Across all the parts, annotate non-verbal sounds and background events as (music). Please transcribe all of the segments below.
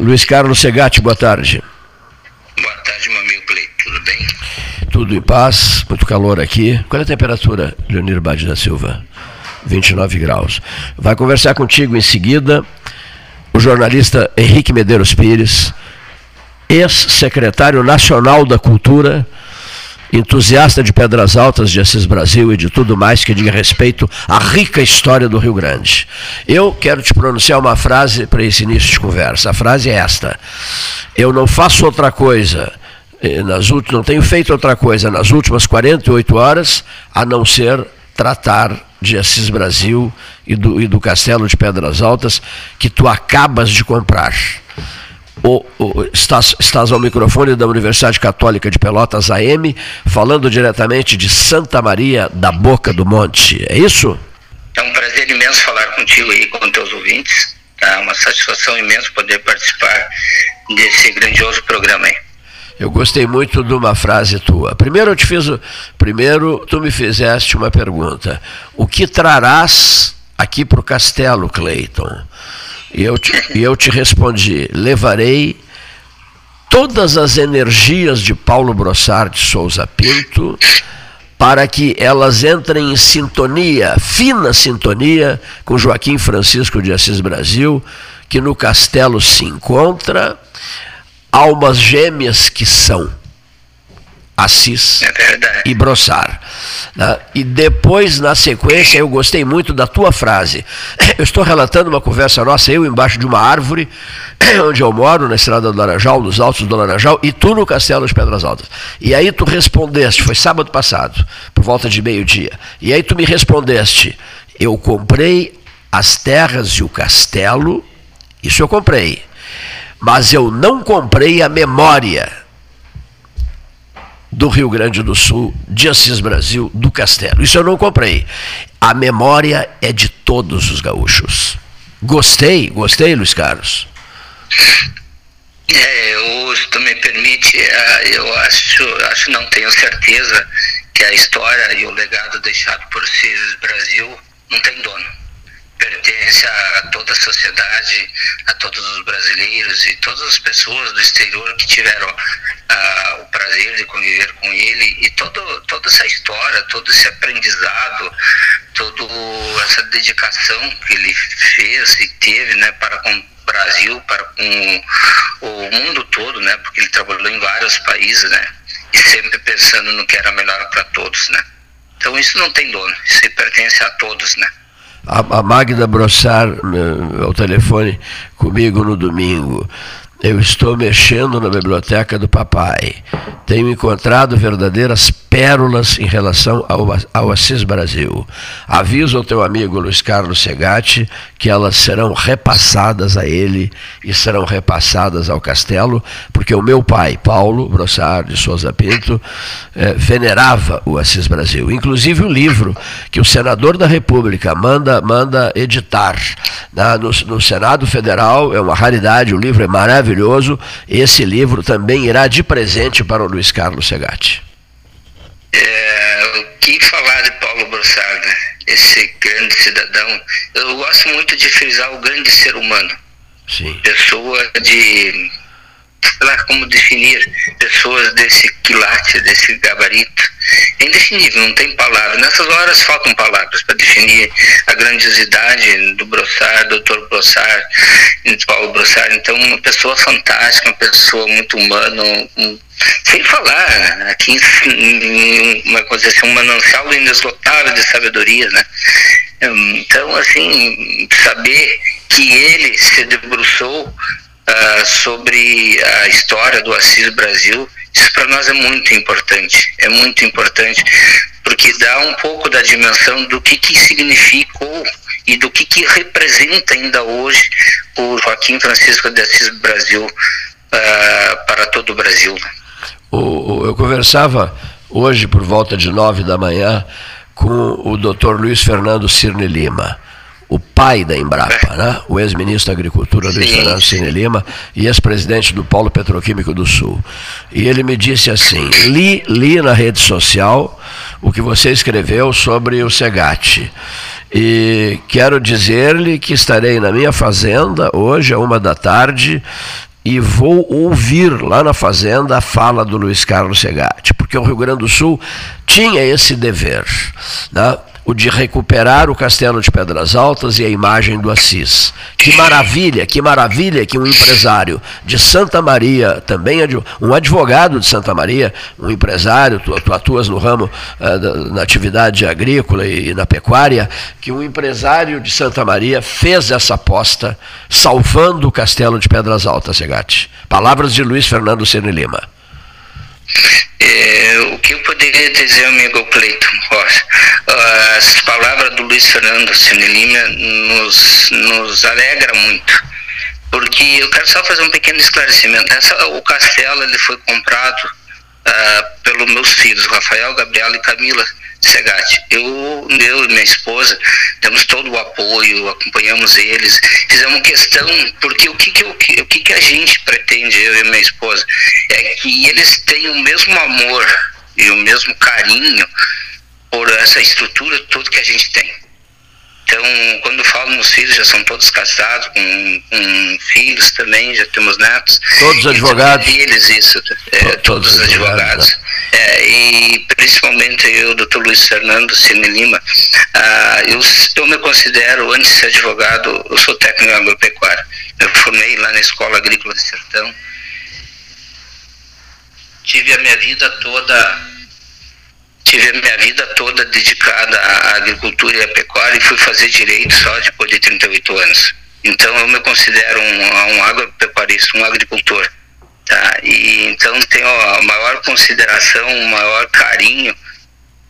Luiz Carlos Segatti, boa tarde. Boa tarde, meu amigo tudo bem? Tudo em paz, muito calor aqui. Qual é a temperatura, Leonir Bade da Silva? 29 graus. Vai conversar contigo em seguida o jornalista Henrique Medeiros Pires, ex-secretário nacional da Cultura, entusiasta de Pedras Altas, de Assis Brasil e de tudo mais que diga respeito à rica história do Rio Grande. Eu quero te pronunciar uma frase para esse início de conversa. A frase é esta: Eu não faço outra coisa. Eh, nas últimas, não tenho feito outra coisa nas últimas 48 horas a não ser tratar de Assis Brasil e do, e do Castelo de Pedras Altas que tu acabas de comprar o, o, estás, estás ao microfone da Universidade Católica de Pelotas AM, falando diretamente de Santa Maria da Boca do Monte. É isso? É um prazer imenso falar contigo aí, com teus ouvintes. É uma satisfação imensa poder participar desse grandioso programa aí. Eu gostei muito de uma frase tua. Primeiro eu te fiz, primeiro tu me fizeste uma pergunta. O que trarás aqui para o castelo, Clayton? E eu te, e eu te respondi: levarei todas as energias de Paulo Brossard de Souza Pinto para que elas entrem em sintonia, fina sintonia, com Joaquim Francisco de Assis Brasil, que no castelo se encontra. Almas gêmeas que são Assis é e Brossar. Né? E depois, na sequência, eu gostei muito da tua frase. Eu estou relatando uma conversa nossa, eu embaixo de uma árvore, (clears throat) onde eu moro, na estrada do Laranjal, nos altos do Laranjal, e tu no Castelo de Pedras Altas. E aí tu respondeste, foi sábado passado, por volta de meio-dia. E aí tu me respondeste, eu comprei as terras e o castelo, isso eu comprei. Mas eu não comprei a memória do Rio Grande do Sul, de Assis Brasil, do Castelo. Isso eu não comprei. A memória é de todos os gaúchos. Gostei, gostei, Luiz Carlos. É, eu, se tu me permite, é, eu acho, acho não tenho certeza que a história e o legado deixado por Assis Brasil não tem dono pertence a toda a sociedade, a todos os brasileiros e todas as pessoas do exterior que tiveram uh, prazer de conviver com ele e todo, toda essa história, todo esse aprendizado, toda essa dedicação que ele fez e teve né, para com o Brasil, para com o mundo todo, né, porque ele trabalhou em vários países, né, e sempre pensando no que era melhor para todos, né. Então isso não tem dono, isso pertence a todos, né a, Magda Brossar eh, ao telefone comigo no domingo. Eu estou mexendo na biblioteca do papai. Tenho encontrado verdadeiras pérolas em relação ao, ao Assis Brasil. Aviso ao teu amigo Luiz Carlos Segatti que elas serão repassadas a ele e serão repassadas ao castelo, porque o meu pai, Paulo Brossard de Souza Pinto, eh, venerava o Assis Brasil. Inclusive o livro que o senador da República manda, manda editar no, no Senado Federal, é uma raridade, o livro é maravilhoso. Esse livro também irá de presente para o Luiz Carlos Segatti. É, o que falar de Paulo Brossard, né? esse grande cidadão? Eu gosto muito de frisar o grande ser humano. Sim. Pessoa de. Sei lá como definir pessoas desse quilate, desse gabarito. É indefinível, não tem palavras. Nessas horas faltam palavras para definir a grandiosidade do Brossard, doutor Brossard, Paulo Brossard. Então, uma pessoa fantástica, uma pessoa muito humana, um, sem falar aqui em uma coisa assim, um manancial inesgotável de sabedoria, né? Então, assim, saber que ele se debruçou uh, sobre a história do Assis Brasil, isso para nós é muito importante, é muito importante, porque dá um pouco da dimensão do que, que significou e do que, que representa ainda hoje o Joaquim Francisco de Assis Brasil uh, para todo o Brasil. O, o, eu conversava hoje por volta de nove da manhã com o Dr. Luiz Fernando Cirne Lima, o pai da Embrapa, né? o ex-ministro da Agricultura Luiz Fernando Cirne Lima e ex-presidente do Polo Petroquímico do Sul. E ele me disse assim: li, li na rede social o que você escreveu sobre o Segate. E quero dizer-lhe que estarei na minha fazenda hoje, a uma da tarde, e vou ouvir lá na fazenda a fala do Luiz Carlos Segatti, porque o Rio Grande do Sul tinha esse dever. Né? O de recuperar o Castelo de Pedras Altas e a imagem do Assis. Que maravilha, que maravilha que um empresário de Santa Maria, também um advogado de Santa Maria, um empresário, tu, tu atuas no ramo uh, na atividade agrícola e, na pecuária, que um empresário de Santa Maria fez essa aposta salvando o Castelo de Pedras Altas, Segatti. Palavras de Luiz Fernando Ceni Lima. É, o que eu poderia dizer, amigo Cleiton? As palavras do Luiz Fernando Cine Lima nos, nos alegra muito, porque eu quero só fazer um pequeno esclarecimento. Essa, o castelo ele foi comprado uh, pelos meus filhos, Rafael, Gabriela e Camila Segatti. Eu, eu e minha esposa temos todo o apoio, acompanhamos eles, fizemos questão, porque o que, que, que, o que, que a gente pretende, eu e minha esposa, é que eles tenham o mesmo amor e o mesmo carinho por essa estrutura toda que a gente tem. Então, quando falo nos filhos, já são todos casados, com, com filhos também, já temos netos. Todos advogados? Eles, isso, é, todos, todos advogados. Né? É, e principalmente eu, doutor Luiz Fernando Cine Lima, ah, eu, eu me considero, antes de ser advogado, eu sou técnico em agropecuária. Eu formei lá na Escola Agrícola de Sertão. Tive a minha vida toda tive a minha vida toda dedicada à agricultura e à pecuária e fui fazer direito só depois de 38 anos. Então eu me considero um, um agropecuarista, um agricultor. Tá? E então tenho a maior consideração, o maior carinho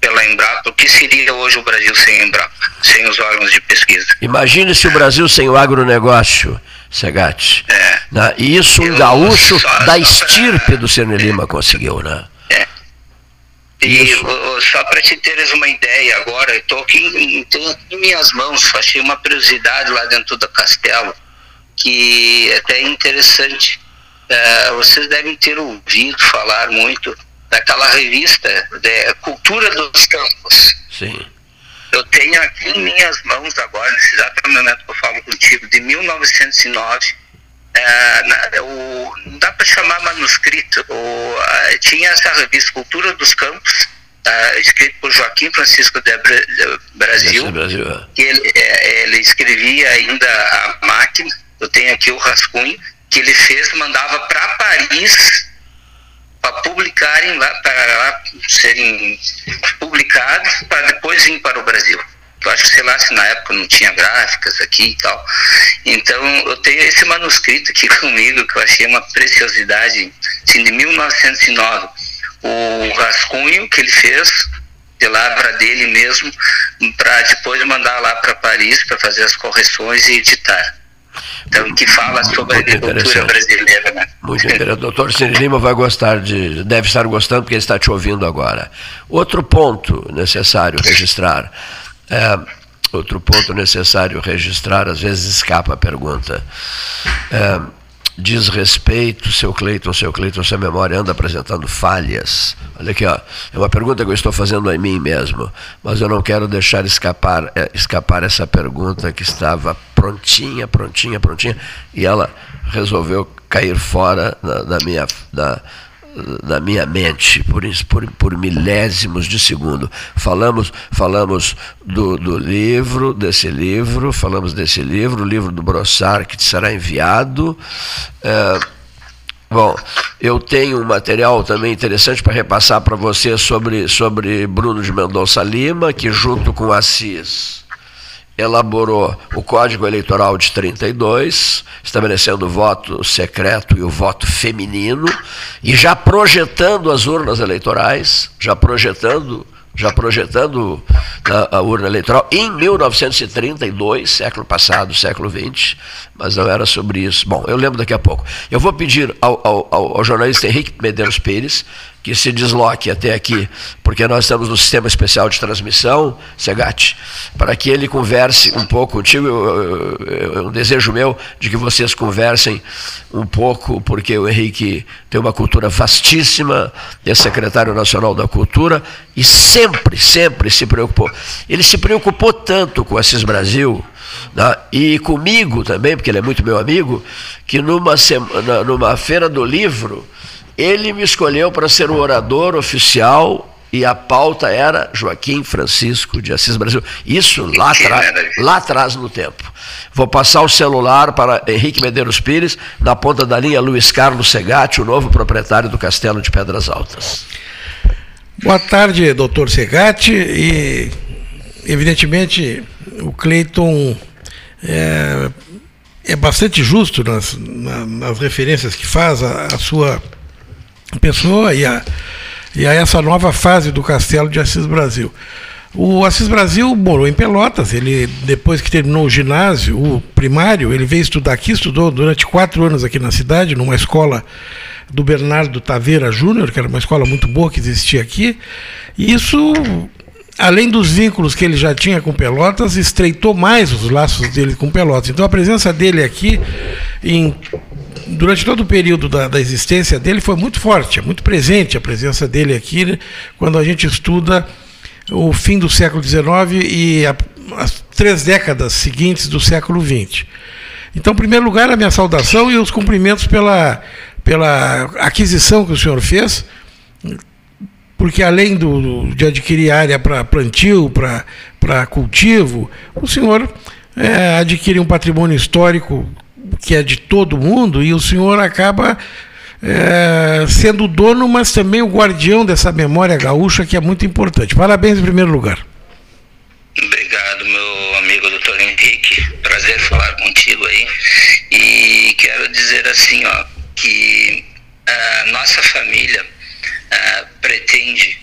pela Embrapa. O que seria hoje o Brasil sem a Embrapa, sem os órgãos de pesquisa? Imagine se o Brasil sem o agronegócio. Segatti. É. Né? E isso um gaúcho só, da estirpe do Cine Lima conseguiu, né? E só para te teres uma ideia agora, eu estou aqui em, em, minhas mãos, achei uma curiosidade lá dentro do castelo, que é até interessante. É, vocês devem ter ouvido falar muito daquela revista de Cultura dos Campos. Sim. Eu tenho aqui em minhas mãos agora, nesse exato momento que eu falo contigo, de 1909 é, na, o, não dá para chamar manuscrito. O, a, tinha essa revista Cultura dos Campos, tá, escrito por Joaquim Francisco de, Brasil. Brasil. É. Que ele, é, ele escrevia ainda a máquina. Eu tenho aqui o rascunho que ele fez, mandava para Paris para publicarem lá, para serem publicados, para depois vir para o Brasil acho que sei lá se na época não tinha gráficas aqui e tal. Então eu tenho esse manuscrito aqui (laughs) comigo que eu achei uma preciosidade, assim, de 1909. O rascunho que ele fez de lavra dele mesmo, para depois mandar lá para Paris para fazer as correções e editar. Então, que fala sobre Muito a agricultura brasileira. Né? Muito interessante. Doutor Cine Lima vai gostar de, deve estar gostando porque ele está te ouvindo agora. Outro ponto necessário registrar é, outro ponto necessário registrar, às vezes escapa a pergunta. É, diz respeito, seu Cleiton, seu Cleiton, sua memória anda apresentando falhas. Olha aqui, ó, é uma pergunta que eu estou fazendo a mim mesmo, mas eu não quero deixar escapar, é, escapar essa pergunta que estava prontinha, prontinha, prontinha, e ela resolveu cair fora da, da minha. Da, na minha mente por, por, por milésimos de segundo. Falamos, falamos do, do livro, desse livro, falamos desse livro, o livro do Brossard que te será enviado. É, bom, eu tenho um material também interessante para repassar para você sobre, sobre Bruno de Mendonça Lima, que junto com Assis elaborou o Código Eleitoral de 32, estabelecendo o voto secreto e o voto feminino, e já projetando as urnas eleitorais, já projetando, já projetando a, a urna eleitoral em 1932, século passado, século XX, mas não era sobre isso. Bom, eu lembro daqui a pouco. Eu vou pedir ao, ao, ao jornalista Henrique Medeiros Pires que se desloque até aqui, porque nós estamos no sistema especial de transmissão, Segatti, para que ele converse um pouco contigo. É um desejo meu de que vocês conversem um pouco, porque o Henrique tem uma cultura vastíssima, é secretário nacional da cultura e sempre, sempre se preocupou. Ele se preocupou tanto com Assis Brasil né? e comigo também, porque ele é muito meu amigo, que numa, semana, numa feira do livro, ele me escolheu para ser o orador oficial e a pauta era Joaquim Francisco de Assis Brasil. Isso lá, lá atrás no tempo. Vou passar o celular para Henrique Medeiros Pires, na ponta da linha Luiz Carlos Segatti, o novo proprietário do Castelo de Pedras Altas. Boa tarde, doutor Segatti. E, evidentemente, o Cleiton é, é, bastante justo nas, nas referências que faz à, à sua pessoa e a e a essa nova fase do Castelo de Assis Brasil. O Assis Brasil morou em Pelotas, ele depois que terminou o ginásio, o primário, ele veio estudar aqui, estudou durante quatro anos aqui na cidade, numa escola do Bernardo Taveira Júnior, que era uma escola muito boa que existia aqui. E isso, além dos vínculos que ele já tinha com Pelotas, estreitou mais os laços dele com Pelotas. Então a presença dele aqui em durante todo o período da, da, existência dele foi muito forte, muito presente a presença dele aqui, né, quando a gente estuda o fim do século XIX e a, as três décadas seguintes do século XX. Então, em primeiro lugar, a minha saudação e os cumprimentos pela, pela aquisição que o senhor fez, porque além do, de adquirir área para plantio, para cultivo, o senhor é, adquire um patrimônio histórico que é de todo mundo, e o senhor acaba é, sendo o dono, mas também o guardião dessa memória gaúcha, que é muito importante. Parabéns em primeiro lugar. Obrigado, meu amigo doutor Henrique. Prazer falar contigo aí. E quero dizer assim, ó, que a nossa família pretende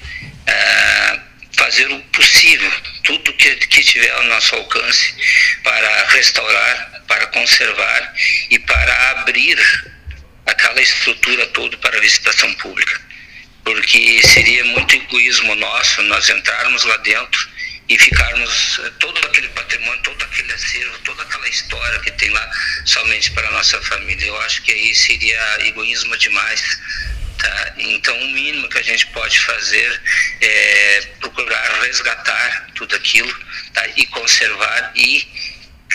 fazer o possível, tudo que, que tiver ao nosso alcance para restaurar para conservar e para abrir aquela estrutura toda para visitação pública. Porque seria muito egoísmo nosso nós entrarmos lá dentro e ficarmos eh, todo aquele patrimônio, todo aquele acervo, toda aquela história que tem lá somente para a nossa família. Eu acho que aí seria egoísmo demais. Tá? Então, o mínimo que a gente pode fazer é procurar resgatar tudo aquilo tá? e conservar e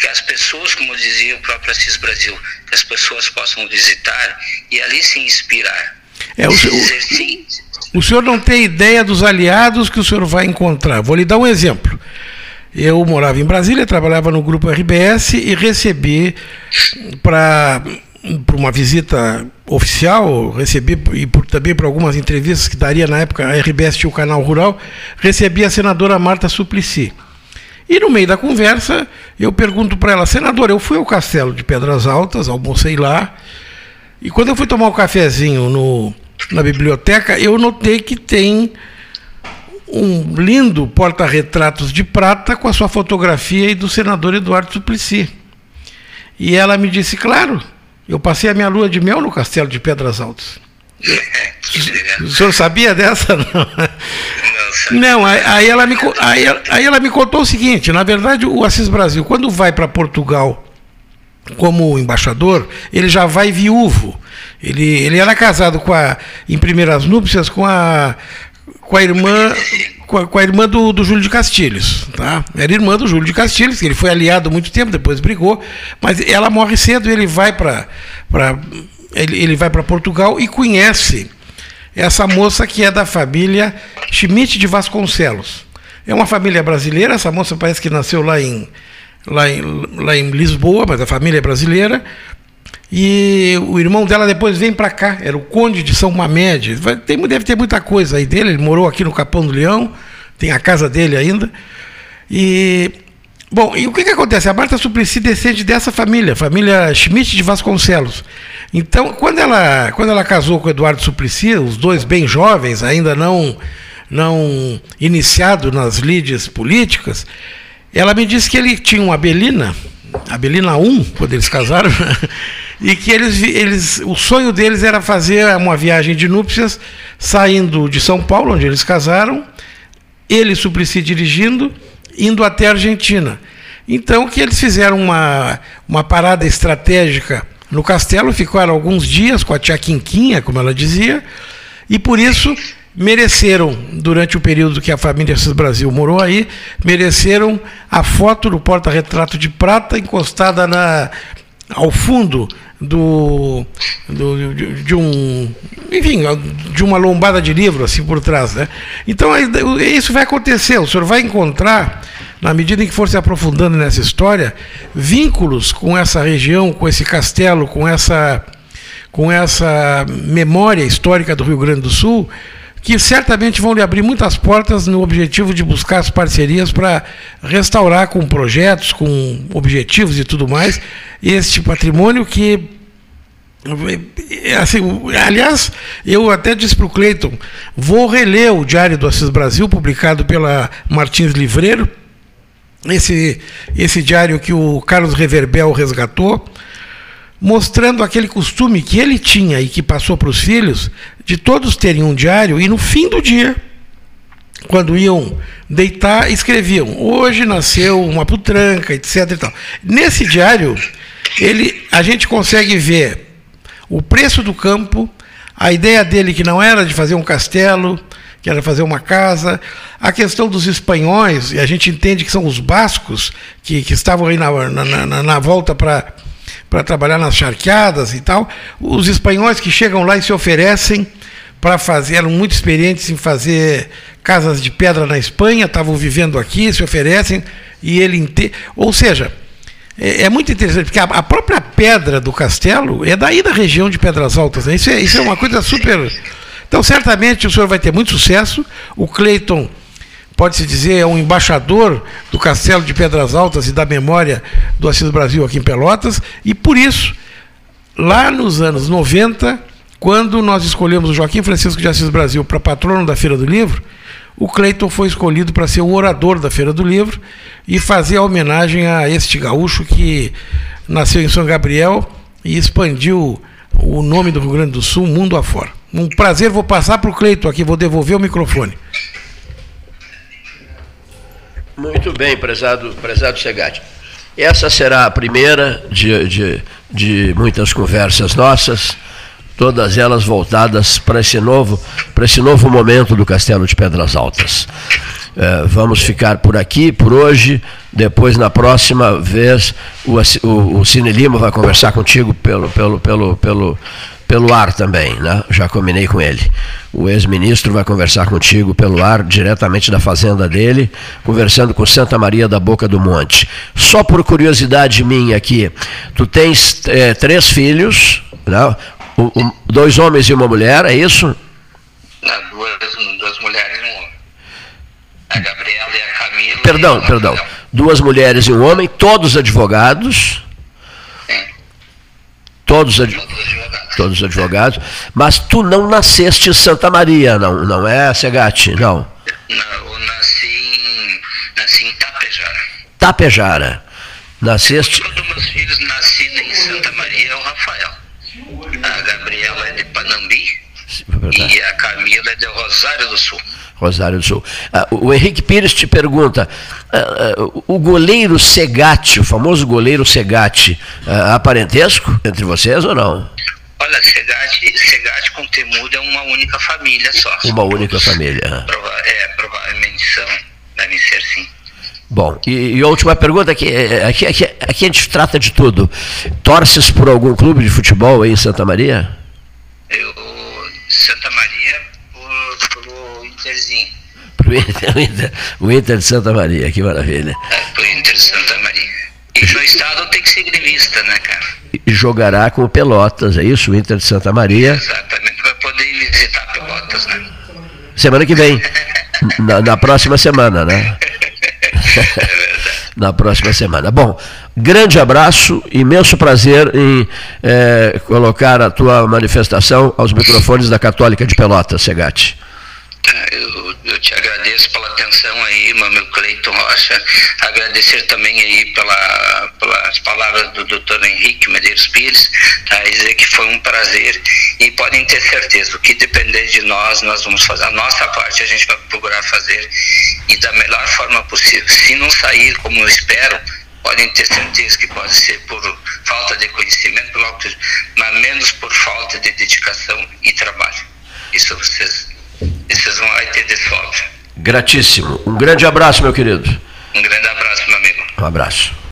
que as pessoas, como dizia o próprio Assis Brasil, que as pessoas possam visitar e ali se inspirar. É, o, o, o senhor não tem ideia dos aliados que o senhor vai encontrar. Vou lhe dar um exemplo. Eu morava em Brasília, trabalhava no grupo RBS e recebi para uma visita oficial, recebi e por, também para algumas entrevistas que daria na época, a RBS tinha o canal rural, recebi a senadora Marta Suplicy. E no meio da conversa, eu pergunto para ela, senadora, eu fui ao castelo de Pedras Altas, almocei lá, e quando eu fui tomar um cafezinho no, na biblioteca, eu notei que tem um lindo porta-retratos de prata com a sua fotografia e do senador Eduardo Suplicy. E ela me disse, claro, eu passei a minha lua de mel no castelo de Pedras Altas. (laughs) O senhor sabia dessa? (laughs) Não, não aí, aí, ela me, aí, aí ela me contou o seguinte: na verdade, o Assis Brasil, quando vai para Portugal como embaixador, ele já vai viúvo. Ele, ele era casado com a, em primeiras núpcias com a, com a irmã com a, com a irmã do, do, Júlio de Castilhos, tá? Era irmã do Júlio de Castilhos, que ele foi aliado muito tempo, depois brigou, mas ela morre cedo ele vai para ele, ele vai para Portugal e conhece essa moça que é da família Schmidt de Vasconcelos. É uma família brasileira, essa moça parece que nasceu lá em, lá em, lá em Lisboa, mas a família é brasileira. E o irmão dela depois vem para cá, era o Conde de São Mamede. Tem, deve ter muita coisa aí dele, ele morou aqui no Capão do Leão, tem a casa dele ainda. E Bom, e o que, que acontece? A Marta Suplicy descende dessa família, família Schmidt de Vasconcelos. Então, quando ela, quando ela casou com o Eduardo Suplicy, os dois bem jovens, ainda não, não iniciado nas lides políticas, ela me disse que ele tinha uma Belina, Belina 1, quando eles casaram, (laughs) e que eles, eles, o sonho deles era fazer uma viagem de núpcias saindo de São Paulo, onde eles casaram, ele Suplicy dirigindo, indo até a Argentina. Então, que eles fizeram uma, uma parada estratégica no castelo, ficaram alguns dias com a tia Quinquinha, como ela dizia, e por isso mereceram, durante o período que a família Assis Brasil morou aí, mereceram a foto do porta-retrato de prata encostada na, ao fundo do, do de, de, um enfim de uma lombada de livro assim por trás né? Então isso vai acontecer o senhor vai encontrar na medida em que for se aprofundando nessa história vínculos com essa região com esse castelo com essa com essa memória histórica do Rio Grande do Sul que certamente vão lhe abrir muitas portas no objetivo de buscar as parcerias para restaurar com projetos, com objetivos e tudo mais, este patrimônio que. Assim, aliás, eu até disse para o Cleiton, vou reler o Diário do Assis Brasil, publicado pela Martins Livreiro, esse, esse diário que o Carlos Reverbel resgatou, mostrando aquele costume que ele tinha e que passou para os filhos, de todos terem um diário e no fim do dia, quando iam deitar, escreviam: hoje nasceu uma putranca, etc. E tal. Nesse diário, ele, a gente consegue ver o preço do campo, a ideia dele que não era de fazer um castelo, que era fazer uma casa, a questão dos espanhóis, e a gente entende que são os bascos que, que estavam aí na, na, na, na volta para para trabalhar nas charqueadas e tal. Os espanhóis que chegam lá e se oferecem para fazer, eram muito experientes em fazer casas de pedra na Espanha, estavam vivendo aqui, se oferecem, e ele. Inte... Ou seja, é, é, muito interessante, porque a, a, própria pedra do castelo é daí da região de Pedras Altas. Né? Isso, é, isso é uma coisa super. Então, certamente o senhor vai ter muito sucesso. O Cleiton pode-se dizer, é um embaixador do Castelo de Pedras Altas e da memória do Assis Brasil aqui em Pelotas, e por isso, lá nos anos 90, quando nós escolhemos o Joaquim Francisco de Assis Brasil para patrono da Feira do Livro, o Cleiton foi escolhido para ser o orador da Feira do Livro e fazer a homenagem a este gaúcho que nasceu em São Gabriel e expandiu o nome do Rio Grande do Sul mundo afora. Um prazer, vou passar para o Cleiton aqui, vou devolver o microfone. Muito bem, prezado, prezado Segatti. Essa será a primeira de, de, de muitas conversas nossas, todas elas voltadas para esse novo, para esse novo momento do Castelo de Pedras Altas. É, vamos ficar por aqui por hoje. Depois, na próxima vez, o, o, o Cine Lima vai conversar contigo pelo, pelo, pelo, pelo, pelo ar também, né? Já combinei com ele. O ex-ministro vai conversar contigo pelo ar, diretamente da fazenda dele, conversando com Santa Maria da Boca do Monte. Só por curiosidade minha aqui, tu tens é, três filhos, né? O, o, dois homens e uma mulher, é isso? Não, duas, duas mulheres e um homem. A Gabriela e a Camila. Perdão, perdão. Duas mulheres e um homem, todos advogados. Todos, ad... todos advogados todos advogados, mas tu não nasceste em Santa Maria, não, não é, Segatti? Não. Não, eu nasci em, nasci em Tapejara. Tapejara. Nasceste. Um dos meus filhos nascido em Santa Maria é o Rafael. A Gabriela é de Panambi é e a Camila é de Rosário do Sul. Rosário do Sul. Ah, o Henrique Pires te pergunta: ah, o goleiro Segatti, o famoso goleiro Segatti, há parentesco entre vocês ou não? Olha, Segate, Segate com Temudo é uma única família só. Uma única família. Prova é, provavelmente são, devem ser sim. Bom, e, e a última pergunta, aqui, é, aqui, aqui, aqui a gente trata de tudo. Torces por algum clube de futebol aí em Santa Maria? Eu, Santa Maria, por, pelo Interzinho. Pro Inter, o, Inter, o Inter de Santa Maria, que maravilha. É, pro Inter de Santa Maria. E no estado tem que ser gremista, né, cara? e jogará com o Pelotas, é isso? O Inter de Santa Maria. Exatamente, vai poder visitar Pelotas, né? Semana que vem. (laughs) na, na próxima semana, né? (laughs) na próxima semana. Bom, grande abraço, imenso prazer em é, colocar a tua manifestação aos microfones da Católica de Pelotas, Segatti. Eu, eu, te agradeço pela atenção aí, meu Cleiton Rocha. Agradecer também aí pela, pelas palavras do Dr. Henrique Medeiros Pires, tá? dizer que foi um prazer e podem ter certeza, o que depender de nós, nós vamos fazer. A nossa parte a gente vai procurar fazer e da melhor forma possível. Se não sair como eu espero, podem ter certeza que pode ser por falta de conhecimento, mas menos por falta de dedicação e trabalho. Isso vocês vocês vão ter desfalque. Gratíssimo. Um grande abraço, meu querido. Um grande abraço, meu amigo. Um abraço.